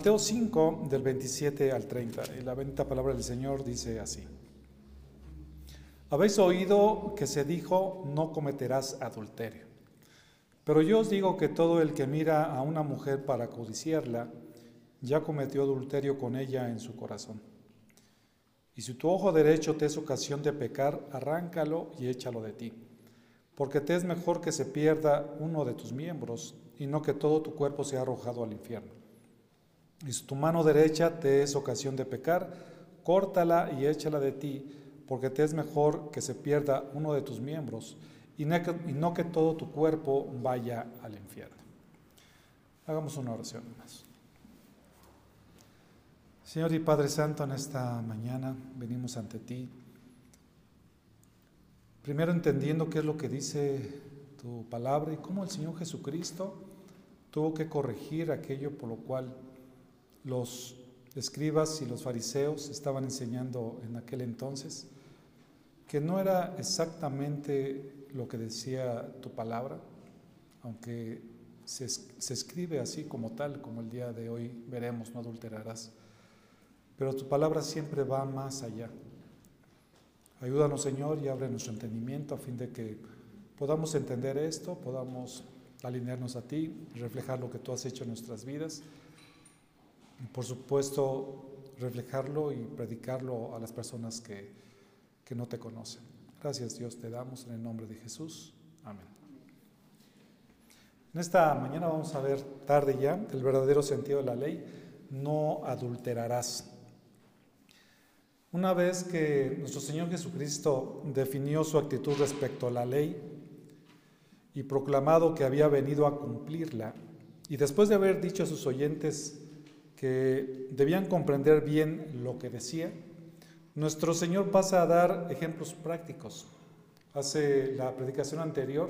Mateo 5, del 27 al 30, y la bendita palabra del Señor dice así. Habéis oído que se dijo, no cometerás adulterio. Pero yo os digo que todo el que mira a una mujer para codiciarla, ya cometió adulterio con ella en su corazón. Y si tu ojo derecho te es ocasión de pecar, arráncalo y échalo de ti, porque te es mejor que se pierda uno de tus miembros y no que todo tu cuerpo sea arrojado al infierno. Y si tu mano derecha te es ocasión de pecar, córtala y échala de ti, porque te es mejor que se pierda uno de tus miembros y no que, todo tu cuerpo vaya al infierno. Hagamos una oración más. Señor y Padre Santo, en esta mañana venimos ante ti, primero entendiendo qué es lo que dice tu palabra y cómo el Señor Jesucristo tuvo que corregir aquello por lo cual los escribas y los fariseos estaban enseñando en aquel entonces, que no era exactamente lo que decía tu palabra, aunque se, escribe así como tal, como el día de hoy veremos, no adulterarás, pero tu palabra siempre va más allá. Ayúdanos, Señor, y abre nuestro entendimiento a fin de que podamos entender esto, podamos alinearnos a ti, reflejar lo que tú has hecho en nuestras vidas por supuesto, reflejarlo y predicarlo a las personas que, que no te conocen. Gracias Dios te damos en el nombre de Jesús. Amén. En esta mañana vamos a ver tarde ya el verdadero sentido de la ley. No adulterarás. Una vez que nuestro Señor Jesucristo definió su actitud respecto a la ley y proclamado que había venido a cumplirla, y después de haber dicho a sus oyentes que debían comprender bien lo que decía, nuestro Señor pasa a dar ejemplos prácticos. Hace la predicación anterior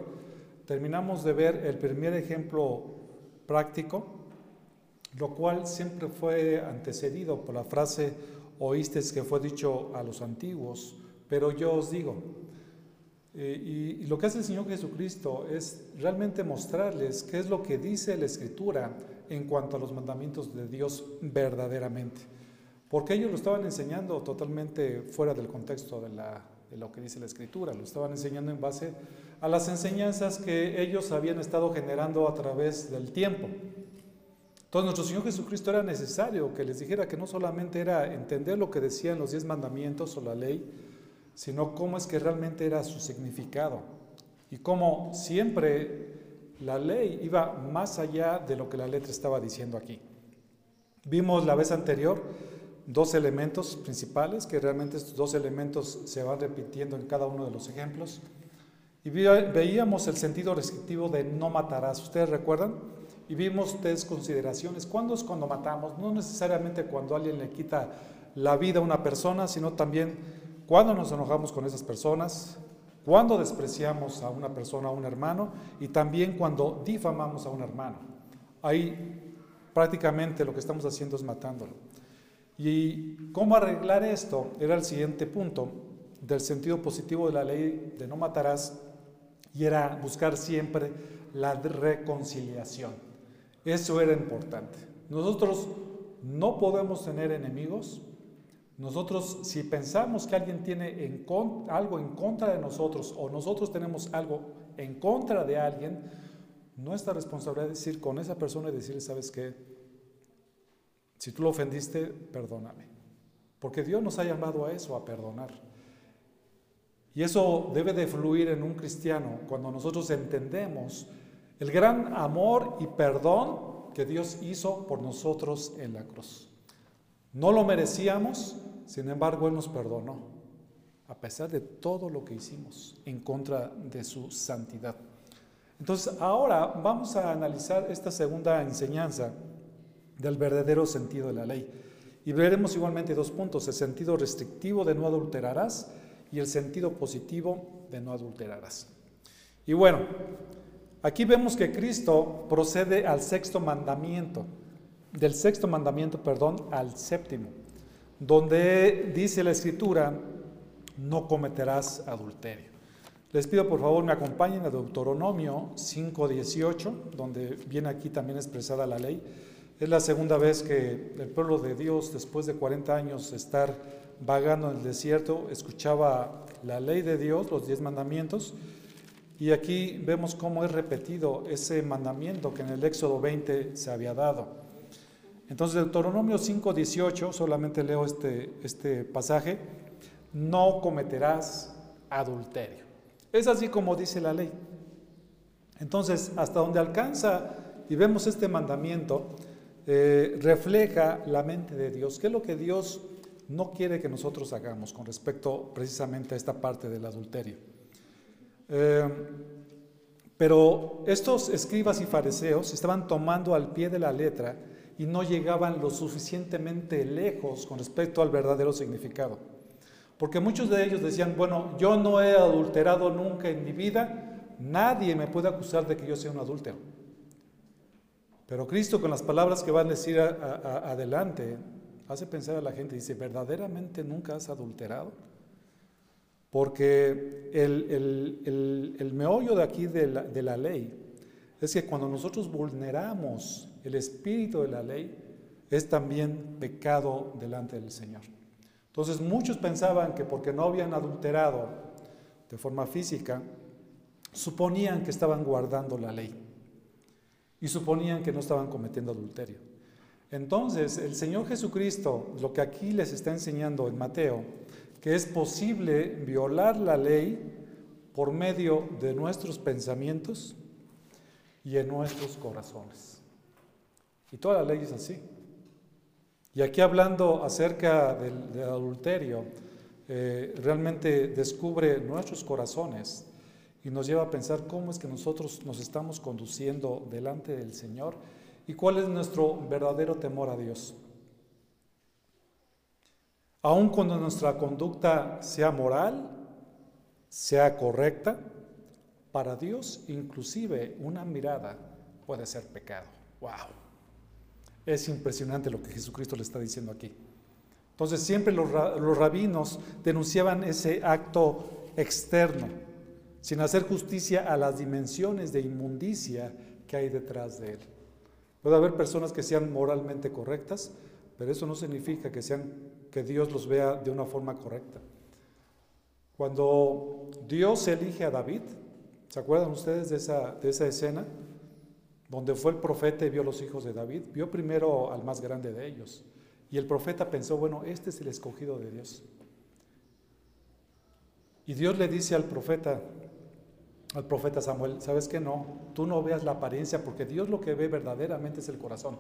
terminamos de ver el primer ejemplo práctico, lo cual siempre fue antecedido por la frase oíste que fue dicho a los antiguos, pero yo os digo. Eh, y lo que hace el Señor Jesucristo es realmente mostrarles qué es lo que dice la Escritura en cuanto a los mandamientos de Dios verdaderamente. Porque ellos lo estaban enseñando totalmente fuera del contexto de, lo que dice la Escritura, lo estaban enseñando en base a las enseñanzas que ellos habían estado generando a través del tiempo. Entonces nuestro Señor Jesucristo era necesario que les dijera que no solamente era entender lo que decían los diez mandamientos o la ley, sino cómo es que realmente era su significado y cómo siempre la ley iba más allá de lo que la letra estaba diciendo aquí. Vimos la vez anterior dos elementos principales, que realmente estos dos elementos se van repitiendo en cada uno de los ejemplos. Y veíamos el sentido restrictivo de no matarás. ¿Ustedes recuerdan? Y vimos tres consideraciones. ¿Cuándo es cuando matamos? No necesariamente cuando alguien le quita la vida a una persona, sino también cuando nos enojamos con esas personas, cuando despreciamos a una persona, a un hermano, y también cuando difamamos a un hermano. Ahí prácticamente lo que estamos haciendo es matándolo. ¿Y cómo arreglar esto? Era el siguiente punto del sentido positivo de la ley de no matarás, y era buscar siempre la reconciliación. Eso era importante. Nosotros no podemos tener enemigos, nosotros, si pensamos que alguien tiene algo en contra de nosotros o nosotros tenemos algo en contra de alguien, nuestra responsabilidad es ir con esa persona y decirle, ¿sabes qué? Si tú lo ofendiste, perdóname. Porque Dios nos ha llamado a eso, a perdonar. Y eso debe de fluir en un cristiano cuando nosotros entendemos el gran amor y perdón que Dios hizo por nosotros en la cruz. No lo merecíamos, sin embargo, Él nos perdonó, a pesar de todo lo que hicimos en contra de su santidad. Entonces, ahora vamos a analizar esta segunda enseñanza del verdadero sentido de la ley. Y veremos igualmente dos puntos, el sentido restrictivo de no adulterarás y el sentido positivo de no adulterarás. Y bueno, aquí vemos que Cristo procede al sexto mandamiento, del sexto mandamiento, perdón, al séptimo donde dice la escritura, no cometerás adulterio. Les pido por favor me acompañen a Deuteronomio 5.18, donde viene aquí también expresada la ley. Es la segunda vez que el pueblo de Dios, después de 40 años de estar vagando en el desierto, escuchaba la ley de Dios, los diez mandamientos, y aquí vemos cómo es repetido ese mandamiento que en el Éxodo 20 se había dado. Entonces, Deuteronomio 5:18, solamente leo este, este pasaje, no cometerás adulterio. Es así como dice la ley. Entonces, hasta donde alcanza y vemos este mandamiento, eh, refleja la mente de Dios. ¿Qué es lo que Dios no quiere que nosotros hagamos con respecto precisamente a esta parte del adulterio? Eh, pero estos escribas y fariseos estaban tomando al pie de la letra y no llegaban lo suficientemente lejos con respecto al verdadero significado. Porque muchos de ellos decían, bueno, yo no he adulterado nunca en mi vida, nadie me puede acusar de que yo sea un adúltero. Pero Cristo con las palabras que va a decir adelante, hace pensar a la gente, dice, ¿verdaderamente nunca has adulterado? Porque el, meollo de aquí de la, de la ley es que cuando nosotros vulneramos el espíritu de la ley, es también pecado delante del Señor. Entonces muchos pensaban que porque no habían adulterado de forma física, suponían que estaban guardando la ley y suponían que no estaban cometiendo adulterio. Entonces el Señor Jesucristo, lo que aquí les está enseñando en Mateo, que es posible violar la ley por medio de nuestros pensamientos y en nuestros corazones. Y toda la ley es así. Y aquí hablando acerca del, adulterio, eh, realmente descubre nuestros corazones y nos lleva a pensar cómo es que nosotros nos estamos conduciendo delante del Señor y cuál es nuestro verdadero temor a Dios. Aun cuando nuestra conducta sea moral, sea correcta, para Dios inclusive una mirada puede ser pecado. ¡Wow! Es impresionante lo que Jesucristo le está diciendo aquí. Entonces siempre los, rabinos denunciaban ese acto externo, sin hacer justicia a las dimensiones de inmundicia que hay detrás de él. Puede haber personas que sean moralmente correctas, pero eso no significa que, sean, que Dios los vea de una forma correcta. Cuando Dios elige a David, ¿se acuerdan ustedes de esa, de esa escena? Donde fue el profeta y vio los hijos de David, vio primero al más grande de ellos. Y el profeta pensó, bueno, este es el escogido de Dios. Y Dios le dice al profeta, al profeta Samuel, ¿sabes qué no? Tú no veas la apariencia porque Dios lo que ve verdaderamente es el corazón.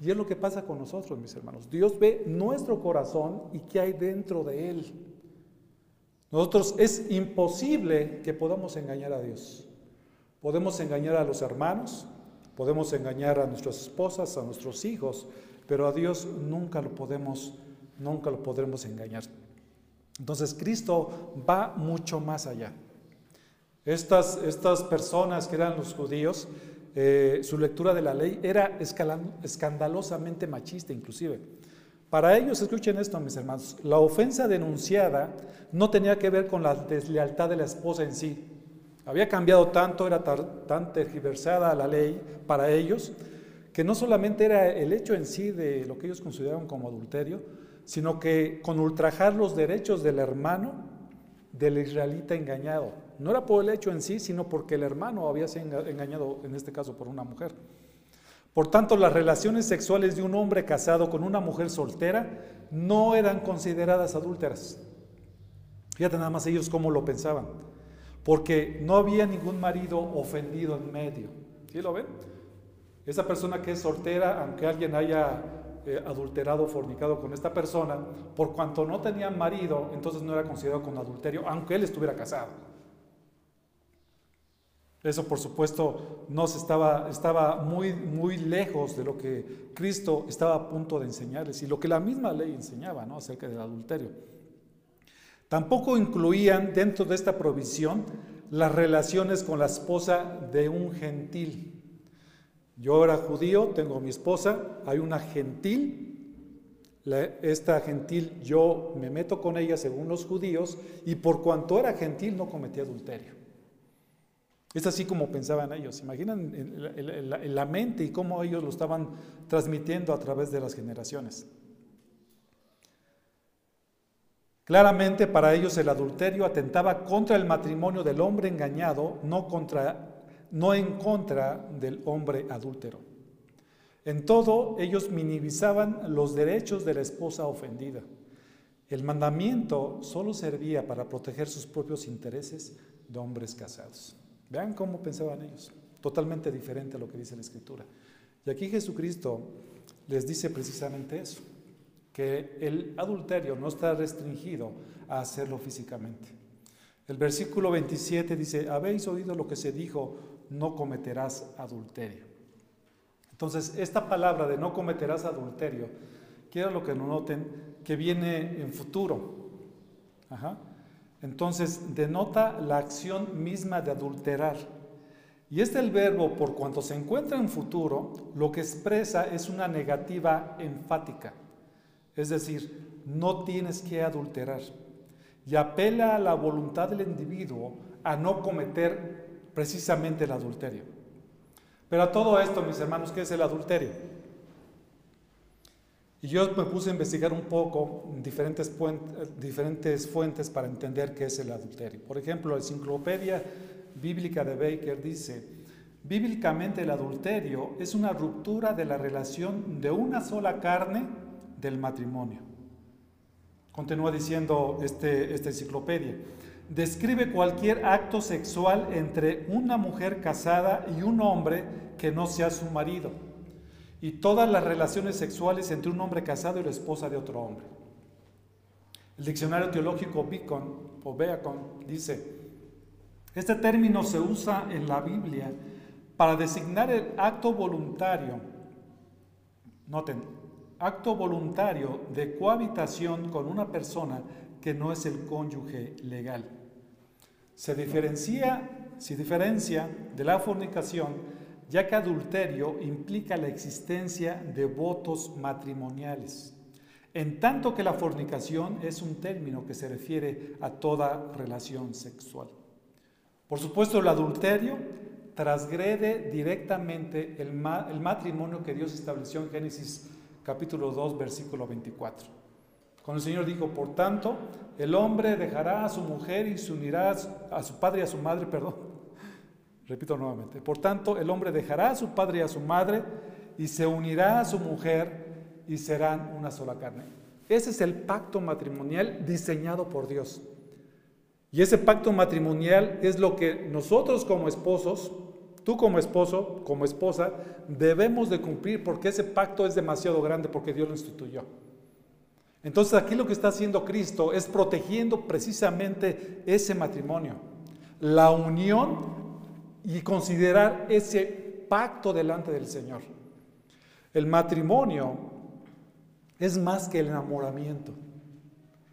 Y es lo que pasa con nosotros, mis hermanos. Dios ve nuestro corazón y qué hay dentro de él. Nosotros es imposible que podamos engañar a Dios. Podemos engañar a los hermanos, Podemos engañar a nuestras esposas, a nuestros hijos, pero a Dios nunca lo podemos, nunca lo podremos engañar. Entonces Cristo va mucho más allá. Estas, estas personas que eran los judíos, eh, su lectura de la ley era escandalosamente machista inclusive. Para ellos, escuchen esto mis hermanos, la ofensa denunciada no tenía que ver con la deslealtad de la esposa en sí, había cambiado tanto, era tan tergiversada la ley para ellos, que no solamente era el hecho en sí de lo que ellos consideraban como adulterio, sino que con ultrajar los derechos del hermano del israelita engañado. No era por el hecho en sí, sino porque el hermano había sido engañado, en este caso, por una mujer. Por tanto, las relaciones sexuales de un hombre casado con una mujer soltera no eran consideradas adúlteras. Fíjate nada más ellos cómo lo pensaban porque no había ningún marido ofendido en medio. ¿Sí lo ven? Esa persona que es soltera, aunque alguien haya eh, adulterado o fornicado con esta persona, por cuanto no tenía marido, entonces no era considerado como adulterio, aunque él estuviera casado. Eso, por supuesto, no estaba, estaba muy, muy lejos de lo que Cristo estaba a punto de enseñarles y lo que la misma ley enseñaba ¿no? acerca del adulterio. Tampoco incluían dentro de esta provisión las relaciones con la esposa de un gentil. Yo era judío, tengo mi esposa, hay una gentil, esta gentil yo me meto con ella según los judíos y por cuanto era gentil no cometí adulterio. Es así como pensaban ellos. Imaginan en la mente y cómo ellos lo estaban transmitiendo a través de las generaciones. Claramente para ellos el adulterio atentaba contra el matrimonio del hombre engañado, no, contra, no en contra del hombre adúltero. En todo, ellos minimizaban los derechos de la esposa ofendida. El mandamiento solo servía para proteger sus propios intereses de hombres casados. Vean cómo pensaban ellos, totalmente diferente a lo que dice la Escritura. Y aquí Jesucristo les dice precisamente eso, que el adulterio no está restringido a hacerlo físicamente. El versículo 27 dice, habéis oído lo que se dijo, no cometerás adulterio. Entonces, esta palabra de no cometerás adulterio, quiero lo que no noten, que viene en futuro. Entonces, denota la acción misma de adulterar. Y este el verbo, por cuanto se encuentra en futuro, lo que expresa es una negativa enfática. Es decir, no tienes que adulterar. Y apela a la voluntad del individuo a no cometer precisamente el adulterio. Pero a todo esto, mis hermanos, ¿qué es el adulterio? Y yo me puse a investigar un poco diferentes, fuentes para entender qué es el adulterio. Por ejemplo, la Enciclopedia Bíblica de Baker dice, bíblicamente el adulterio es una ruptura de la relación de una sola carne del matrimonio. Continúa diciendo este, esta enciclopedia describe cualquier acto sexual entre una mujer casada y un hombre que no sea su marido, y todas las relaciones sexuales entre un hombre casado y la esposa de otro hombre. El diccionario teológico Beacon, o Beacon dice, este término se usa en la Biblia para designar el acto voluntario, noten, acto voluntario de cohabitación con una persona que no es el cónyuge legal. Se diferencia, se diferencia de la fornicación, ya que adulterio implica la existencia de votos matrimoniales, en tanto que la fornicación es un término que se refiere a toda relación sexual. Por supuesto, el adulterio transgrede directamente el, matrimonio que Dios estableció en Génesis capítulo 2, versículo 24. Cuando el Señor dijo, por tanto, el hombre dejará a su mujer y se unirá a su padre y a su madre, perdón. Repito nuevamente. Por tanto, el hombre dejará a su padre y a su madre y se unirá a su mujer y serán una sola carne. Ese es el pacto matrimonial diseñado por Dios. Y ese pacto matrimonial es lo que nosotros como esposos, tú como esposo, como esposa, debemos de cumplir porque ese pacto es demasiado grande porque Dios lo instituyó. Entonces aquí lo que está haciendo Cristo es protegiendo precisamente ese matrimonio, la unión y considerar ese pacto delante del Señor. El matrimonio es más que el enamoramiento.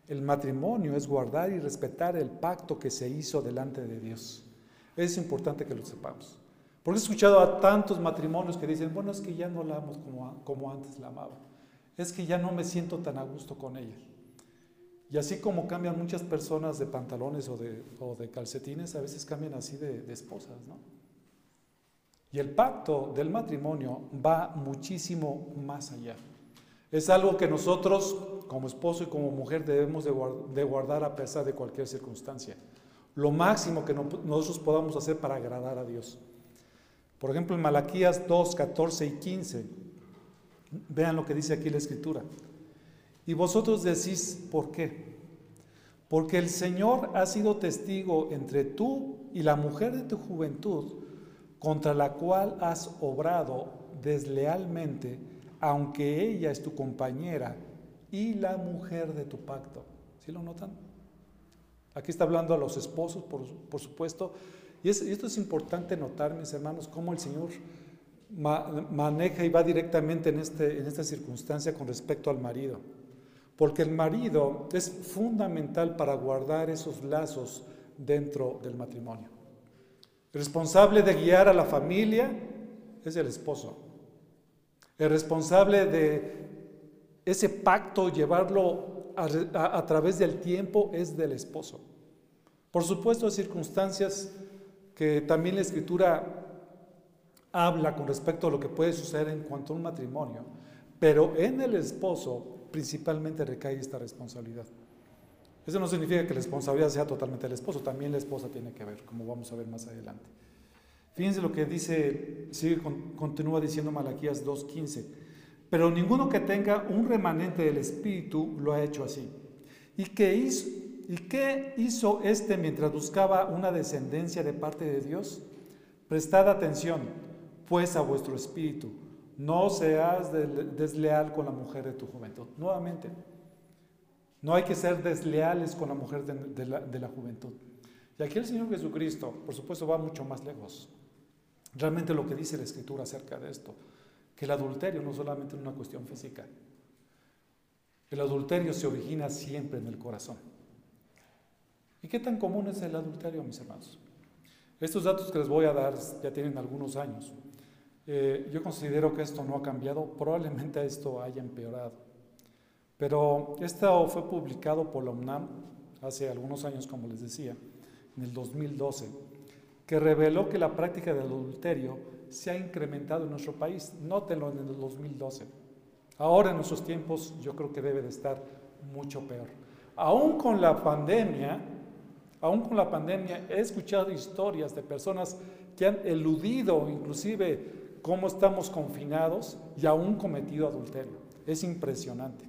El matrimonio es guardar y respetar el pacto que se hizo delante de Dios. Es importante que lo sepamos. Porque he escuchado a tantos matrimonios que dicen, bueno, es que ya no la amo como, como antes la amaba es que ya no me siento tan a gusto con ella. Y así como cambian muchas personas de pantalones o de, calcetines, a veces cambian así de, de esposas, ¿no? Y el pacto del matrimonio va muchísimo más allá. Es algo que nosotros, como esposo y como mujer, debemos de guardar a pesar de cualquier circunstancia. Lo máximo que nosotros podamos hacer para agradar a Dios. Por ejemplo, en Malaquías 2, 14 y 15 Vean lo que dice aquí la escritura. Y vosotros decís, ¿por qué? Porque el Señor ha sido testigo entre tú y la mujer de tu juventud, contra la cual has obrado deslealmente, aunque ella es tu compañera y la mujer de tu pacto. ¿Sí lo notan? Aquí está hablando a los esposos, por, supuesto. Y, esto es importante notar, mis hermanos, cómo el Señor maneja y va directamente en, este, en esta circunstancia con respecto al marido. Porque el marido es fundamental para guardar esos lazos dentro del matrimonio. El responsable de guiar a la familia es el esposo. El responsable de ese pacto, llevarlo a, través del tiempo, es del esposo. Por supuesto, circunstancias que también la escritura habla con respecto a lo que puede suceder en cuanto a un matrimonio, pero en el esposo principalmente recae esta responsabilidad. Eso no significa que la responsabilidad sea totalmente del esposo, también la esposa tiene que ver, como vamos a ver más adelante. Fíjense lo que dice, sigue, continúa diciendo Malaquías 2.15, pero ninguno que tenga un remanente del Espíritu lo ha hecho así. ¿Y qué hizo, ¿Y qué hizo este mientras buscaba una descendencia de parte de Dios? Prestad atención, pues a vuestro espíritu, no seas desleal con la mujer de tu juventud. Nuevamente, no hay que ser desleales con la mujer de, la, la juventud. Y aquí el Señor Jesucristo, por supuesto, va mucho más lejos. Realmente lo que dice la Escritura acerca de esto, que el adulterio no solamente es una cuestión física, el adulterio se origina siempre en el corazón. ¿Y qué tan común es el adulterio, mis hermanos? Estos datos que les voy a dar ya tienen algunos años. Eh, yo considero que esto no ha cambiado, probablemente esto haya empeorado. Pero esto fue publicado por la UNAM hace algunos años, como les decía, en el 2012, que reveló que la práctica del adulterio se ha incrementado en nuestro país. Nótenlo en el 2012. Ahora en nuestros tiempos yo creo que debe de estar mucho peor. Aún con la pandemia, aún con la pandemia he escuchado historias de personas que han eludido inclusive cómo estamos confinados y aún cometido adulterio. Es impresionante.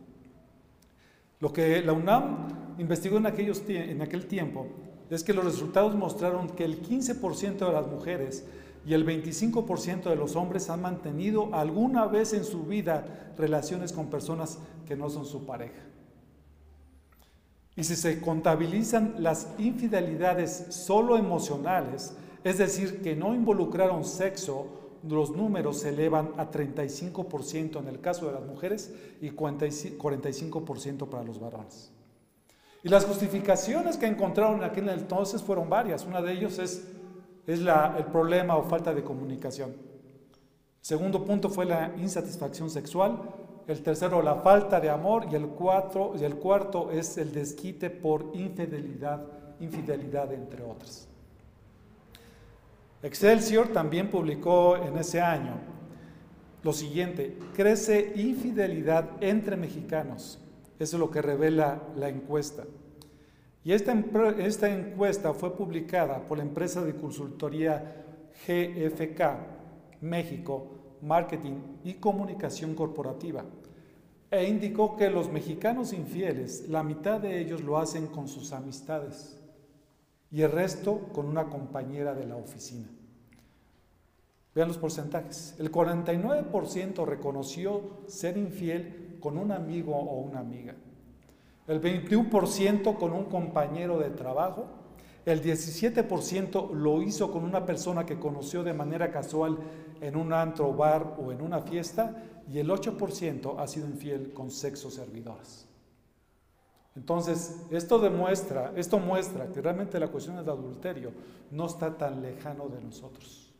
Lo que la UNAM investigó en, aquellos, en aquel tiempo es que los resultados mostraron que el 15% de las mujeres y el 25% de los hombres han mantenido alguna vez en su vida relaciones con personas que no son su pareja. Y si se contabilizan las infidelidades solo emocionales, es decir, que no involucraron sexo los números se elevan a 35% en el caso de las mujeres y 45% para los varones. Y las justificaciones que encontraron en aquel entonces fueron varias. Una de ellos es, es la, el problema o falta de comunicación. Segundo punto fue la insatisfacción sexual. El tercero, la falta de amor. Y el, cuatro, y el cuarto es el desquite por infidelidad, infidelidad entre otras. Excelsior también publicó en ese año lo siguiente, crece infidelidad entre mexicanos. Eso es lo que revela la encuesta. Y esta, esta encuesta fue publicada por la empresa de consultoría GFK México, Marketing y Comunicación Corporativa, e indicó que los mexicanos infieles, la mitad de ellos lo hacen con sus amistades y el resto con una compañera de la oficina. Vean los porcentajes. El 49% reconoció ser infiel con un amigo o una amiga. El 21% con un compañero de trabajo. El 17% lo hizo con una persona que conoció de manera casual en un antro, bar o en una fiesta. Y el 8% ha sido infiel con sexo servidoras. Entonces, esto demuestra, esto muestra que realmente la cuestión del adulterio no está tan lejano de nosotros.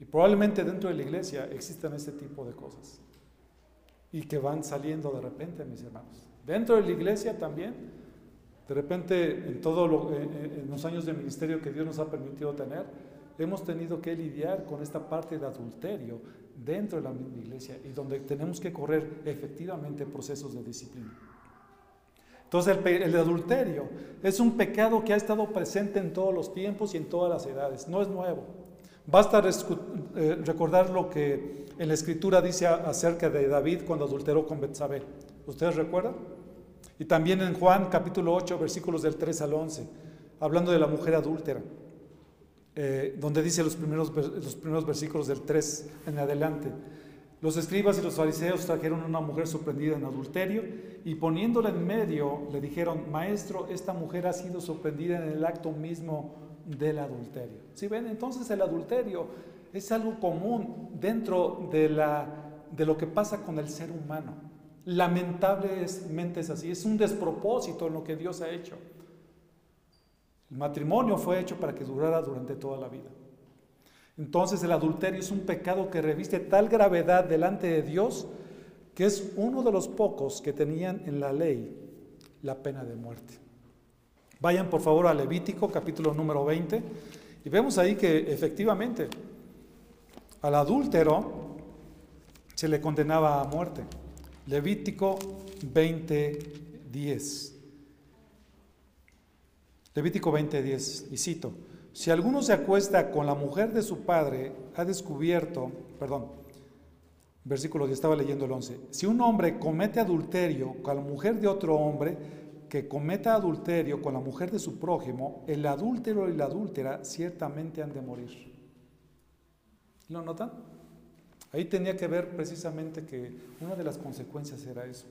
Y probablemente dentro de la iglesia existan este tipo de cosas. Y que van saliendo de repente, mis hermanos. Dentro de la iglesia también, de repente en todos en los años de ministerio que Dios nos ha permitido tener, hemos tenido que lidiar con esta parte de adulterio dentro de la misma iglesia y donde tenemos que correr efectivamente procesos de disciplina. Entonces el, adulterio es un pecado que ha estado presente en todos los tiempos y en todas las edades, no es nuevo. Basta eh, recordar lo que en la escritura dice acerca de David cuando adulteró con Betsabé. ¿Ustedes recuerdan? Y también en Juan capítulo 8, versículos del 3 al 11, hablando de la mujer adúltera, eh, donde dice los primeros, los primeros versículos del 3 en adelante. Los escribas y los fariseos trajeron una mujer sorprendida en adulterio y poniéndola en medio le dijeron, maestro, esta mujer ha sido sorprendida en el acto mismo del adulterio. Si ven, entonces el adulterio es algo común dentro de, la, de lo que pasa con el ser humano. Lamentablemente es así, es un despropósito en lo que Dios ha hecho. El matrimonio fue hecho para que durara durante toda la vida. Entonces el adulterio es un pecado que reviste tal gravedad delante de Dios que es uno de los pocos que tenían en la ley la pena de muerte. Vayan por favor a Levítico capítulo número 20 Y vemos ahí que efectivamente al adúltero se le condenaba a muerte. Levítico 20:10. Levítico 20:10, y cito, si alguno se acuesta con la mujer de su padre, ha descubierto, perdón, versículo 10, estaba leyendo el 11, si un hombre comete adulterio con la mujer de otro hombre, que cometa adulterio con la mujer de su prójimo, el adúltero y la adúltera ciertamente han de morir. ¿Lo notan? Ahí tenía que ver precisamente que una de las consecuencias era eso.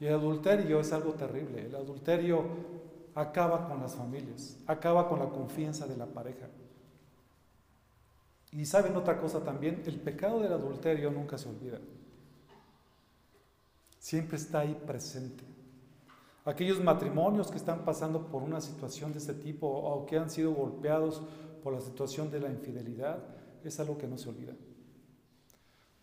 Y el adulterio es algo terrible. El adulterio acaba con las familias, acaba con la confianza de la pareja. Y saben otra cosa también, el pecado del adulterio nunca se olvida. Siempre está ahí presente. Aquellos matrimonios que están pasando por una situación de este tipo o que han sido golpeados por la situación de la infidelidad, es algo que no se olvida.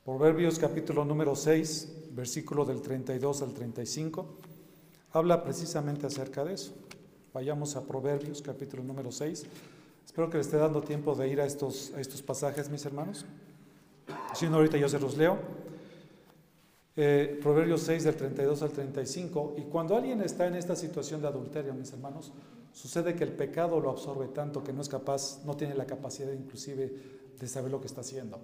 Proverbios capítulo número 6, versículo del 32 al 35, habla precisamente acerca de eso. Vayamos a Proverbios capítulo número 6. Espero que le esté dando tiempo de ir a estos, a estos pasajes, mis hermanos. Si no, ahorita yo se los leo. Eh, Proverbios 6 del 32 al 35. Y cuando alguien está en esta situación de adulterio, mis hermanos, sucede que el pecado lo absorbe tanto que no es capaz, no tiene la capacidad inclusive de saber lo que está haciendo.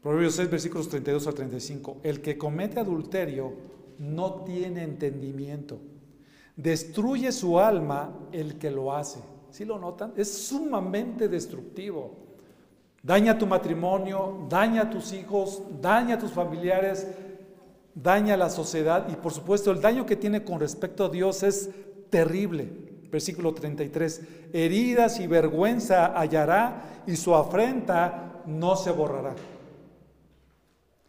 Proverbios 6, versículos 32 al 35. El que comete adulterio no tiene entendimiento. Destruye su alma el que lo hace. ¿Sí lo notan? Es sumamente destructivo. Daña tu matrimonio, daña a tus hijos, daña a tus familiares, daña a la sociedad y por supuesto el daño que tiene con respecto a Dios es terrible. Versículo 33. Heridas y vergüenza hallará y su afrenta no se borrará.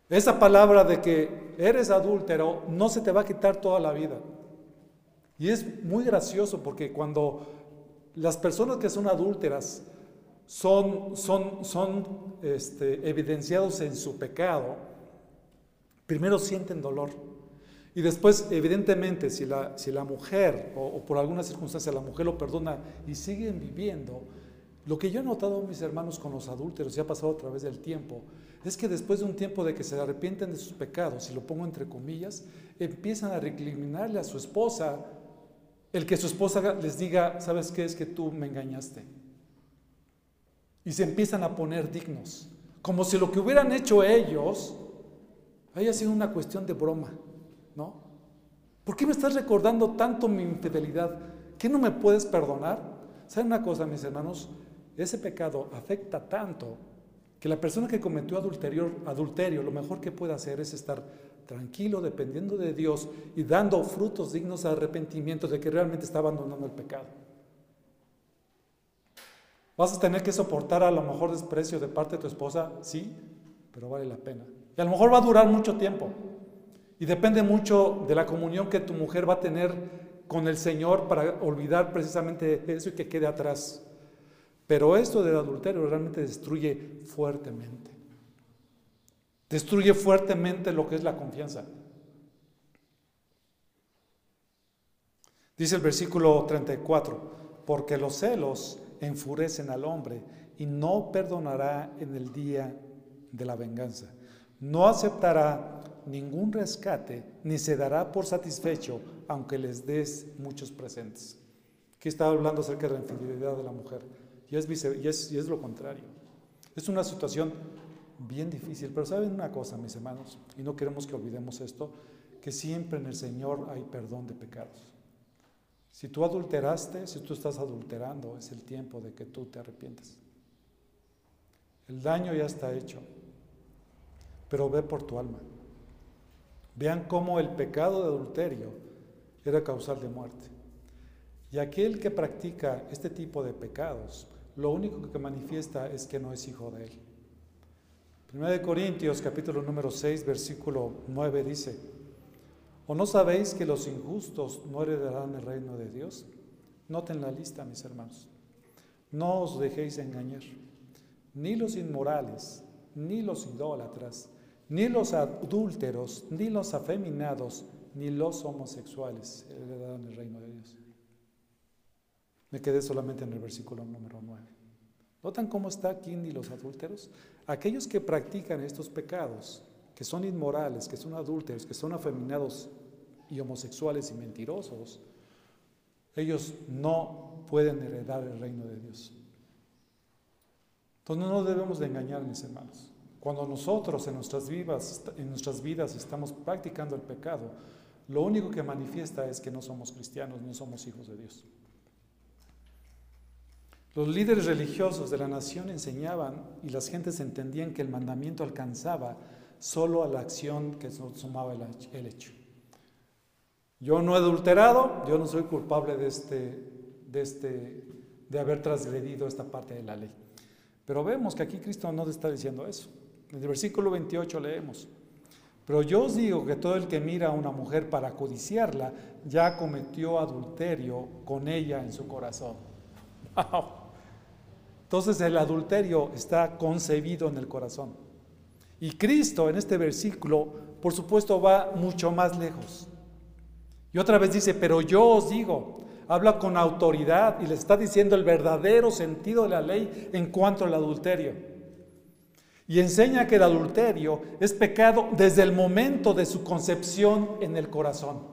Esa palabra de que eres adúltero no se te va a quitar toda la vida. Y es muy gracioso porque cuando las personas que son adúlteras son, son, son este, evidenciados en su pecado, primero sienten dolor. Y después, evidentemente, si la, si la mujer o, o, por alguna circunstancia la mujer lo perdona y siguen viviendo, lo que yo he notado, mis hermanos, con los adúlteros, y ha pasado a través del tiempo, es que después de un tiempo de que se arrepienten de sus pecados, y lo pongo entre comillas, empiezan a recriminarle a su esposa el que su esposa les diga, ¿sabes qué? Es que tú me engañaste. Y se empiezan a poner dignos, como si lo que hubieran hecho ellos haya sido una cuestión de broma, ¿no? ¿Por qué me estás recordando tanto mi infidelidad? ¿Qué no me puedes perdonar? ¿Saben una cosa, mis hermanos? Ese pecado afecta tanto que la persona que cometió adulterio, adulterio, lo mejor que puede hacer es estar tranquilo, dependiendo de Dios y dando frutos dignos de arrepentimiento de que realmente está abandonando el pecado. ¿Vas a tener que soportar a lo mejor desprecio de parte de tu esposa? Sí, pero vale la pena. Y a lo mejor va a durar mucho tiempo. Y depende mucho de la comunión que tu mujer va a tener con el Señor para olvidar precisamente eso y que quede atrás. Pero esto del adulterio realmente destruye fuertemente. Destruye fuertemente lo que es la confianza. Dice el versículo 34, porque los celos enfurecen al hombre y no perdonará en el día de la venganza. No aceptará ningún rescate ni se dará por satisfecho aunque les des muchos presentes. Aquí estaba hablando acerca de la infidelidad de la mujer. Y es, lo contrario. Es una situación bien difícil, pero saben una cosa, mis hermanos, y no queremos que olvidemos esto, que siempre en el Señor hay perdón de pecados. Si tú adulteraste, si tú estás adulterando, es el tiempo de que tú te arrepientes. El daño ya está hecho, pero ve por tu alma. Vean cómo el pecado de adulterio era causal de muerte. Y aquel que practica este tipo de pecados lo único que manifiesta es que no es hijo de él. Primera de Corintios capítulo número 6 versículo 9 dice, ¿o no sabéis que los injustos no heredarán el reino de Dios? Noten la lista, mis hermanos. No os dejéis engañar, ni los inmorales, ni los idólatras, ni los adúlteros, ni los afeminados, ni los homosexuales heredarán el reino de Dios. Me quedé solamente en el versículo número 9. ¿Notan cómo está aquí ni los adúlteros? Aquellos que practican estos pecados, que son inmorales, que son adúlteros, que son afeminados y homosexuales y mentirosos, ellos no pueden heredar el reino de Dios. Entonces no debemos de engañar, mis hermanos. Cuando nosotros en nuestras, en nuestras vidas estamos practicando el pecado, lo único que manifiesta es que no somos cristianos, no somos hijos de Dios. Los líderes religiosos de la nación enseñaban y las gentes entendían que el mandamiento alcanzaba solo a la acción que sumaba el hecho. Yo no he adulterado, yo no soy culpable de, este, de, este, de haber transgredido esta parte de la ley. Pero vemos que aquí Cristo no está diciendo eso. En el versículo 28 leemos, pero yo os digo que todo el que mira a una mujer para codiciarla ya cometió adulterio con ella en su corazón. Entonces el adulterio está concebido en el corazón. Y Cristo en este versículo, por supuesto, va mucho más lejos. Y otra vez dice, pero yo os digo, habla con autoridad y le está diciendo el verdadero sentido de la ley en cuanto al adulterio. Y enseña que el adulterio es pecado desde el momento de su concepción en el corazón.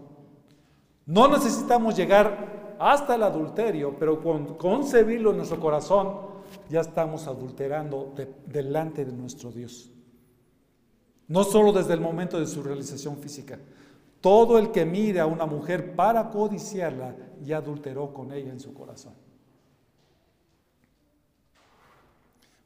No necesitamos llegar hasta el adulterio, pero con concebirlo en nuestro corazón ya estamos adulterando delante de nuestro Dios. No solo desde el momento de su realización física. Todo el que mire a una mujer para codiciarla ya adulteró con ella en su corazón.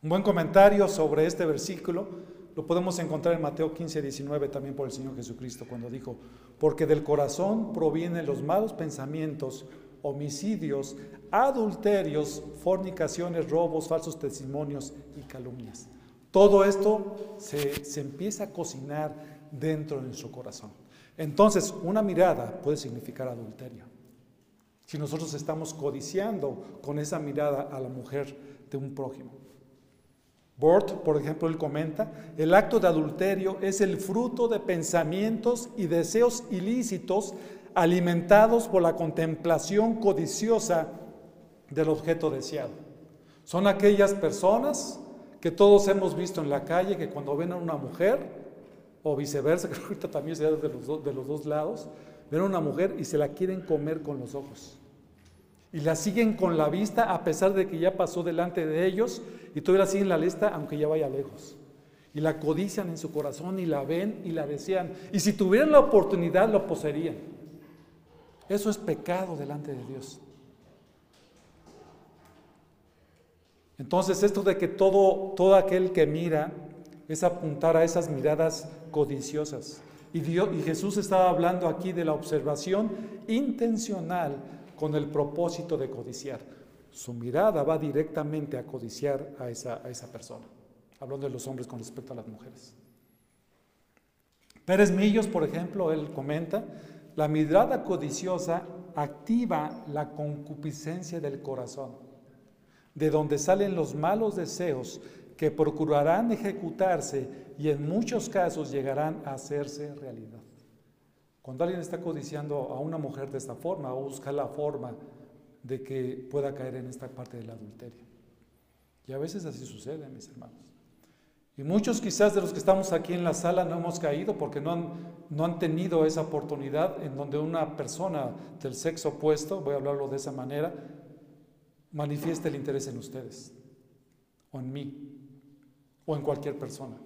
Un buen comentario sobre este versículo lo podemos encontrar en Mateo 15, 19 también por el Señor Jesucristo cuando dijo, porque del corazón provienen los malos pensamientos, homicidios, adulterios, fornicaciones, robos, falsos testimonios y calumnias. Todo esto se, se, empieza a cocinar dentro de nuestro corazón. Entonces, una mirada puede significar adulterio. Si nosotros estamos codiciando con esa mirada a la mujer de un prójimo. Bort, por ejemplo, él comenta, el acto de adulterio es el fruto de pensamientos y deseos ilícitos alimentados por la contemplación codiciosa del objeto deseado. Son aquellas personas que todos hemos visto en la calle que cuando ven a una mujer, o viceversa, que ahorita también se da de los, de los dos lados, ven a una mujer y se la quieren comer con los ojos. Y la siguen con la vista a pesar de que ya pasó delante de ellos y todavía la siguen la lista aunque ya vaya lejos. Y la codician en su corazón y la ven y la desean. Y si tuvieran la oportunidad lo poseerían. Eso es pecado delante de Dios. Entonces esto de que todo, aquel que mira es apuntar a esas miradas codiciosas. Y, Dios, y Jesús estaba hablando aquí de la observación intencional con el propósito de codiciar. Su mirada va directamente a codiciar a esa, a esa persona. Hablando de los hombres con respecto a las mujeres. Pérez Millos, por ejemplo, él comenta, la mirada codiciosa activa la concupiscencia del corazón, de donde salen los malos deseos que procurarán ejecutarse y en muchos casos llegarán a hacerse realidad. Cuando alguien está codiciando a una mujer de esta forma, busca la forma de que pueda caer en esta parte del adulterio. Y a veces así sucede, mis hermanos. Y muchos quizás de los que estamos aquí en la sala no hemos caído porque no han, no han tenido esa oportunidad en donde una persona del sexo opuesto, voy a hablarlo de esa manera, manifieste el interés en ustedes, o en mí, o en cualquier persona.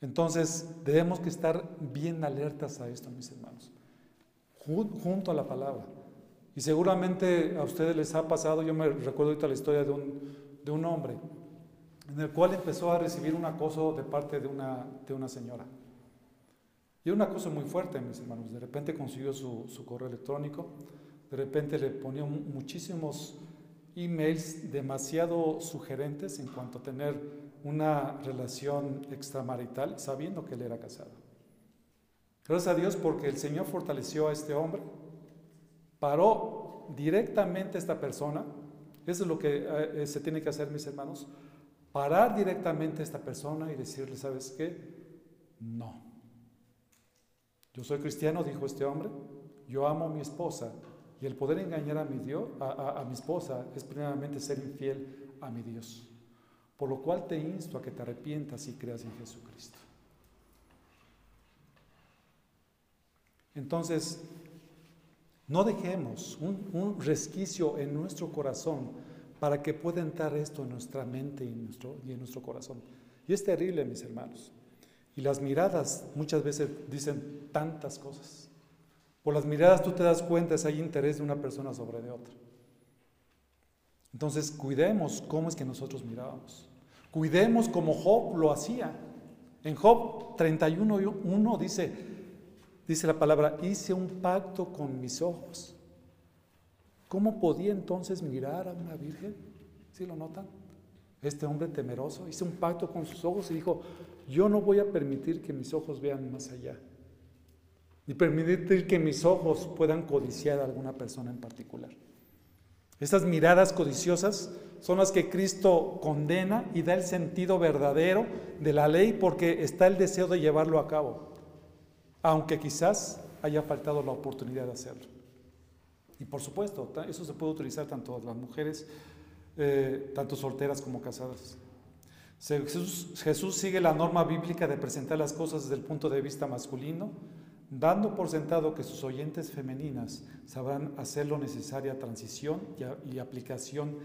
Entonces debemos que estar bien alertas a esto, mis hermanos, junto a la palabra. Y seguramente a ustedes les ha pasado, yo me recuerdo ahorita la historia de un, de un hombre en el cual empezó a recibir un acoso de parte de una, de una señora. Y era un acoso muy fuerte, mis hermanos. De repente consiguió su, su correo electrónico, de repente le ponía muchísimos emails demasiado sugerentes en cuanto a tener una relación extramarital, sabiendo que él era casado. Gracias a Dios porque el Señor fortaleció a este hombre, paró directamente a esta persona. Eso es lo que eh, se tiene que hacer, mis hermanos parar directamente a esta persona y decirle, ¿sabes qué? No. Yo soy cristiano, dijo este hombre, yo amo a mi esposa Y el poder engañar a mi, Dios, a, a mi esposa es primeramente ser infiel a mi Dios. Por lo cual te insto a que te arrepientas y creas en Jesucristo. Entonces, no dejemos un, resquicio en nuestro corazón para que pueda entrar esto en nuestra mente y en, nuestro, y en nuestro corazón. Y es terrible, mis hermanos. Y las miradas muchas veces dicen tantas cosas. Por las miradas tú te das cuenta si hay interés de una persona sobre de otra. Entonces, cuidemos cómo es que nosotros mirábamos. Cuidemos como Job lo hacía. En Job 31.1 dice, dice la palabra, hice un pacto con mis ojos. ¿Cómo podía entonces mirar a una virgen? ¿Sí lo notan? Este hombre temeroso hizo un pacto con sus ojos y dijo, yo no voy a permitir que mis ojos vean más allá, ni permitir que mis ojos puedan codiciar a alguna persona en particular. Estas miradas codiciosas son las que Cristo condena y da el sentido verdadero de la ley porque está el deseo de llevarlo a cabo, aunque quizás haya faltado la oportunidad de hacerlo. Y por supuesto, eso se puede utilizar tanto las mujeres, eh, tanto solteras como casadas. Jesús, sigue la norma bíblica de presentar las cosas desde el punto de vista masculino, dando por sentado que sus oyentes femeninas sabrán hacer lo necesaria transición y, aplicación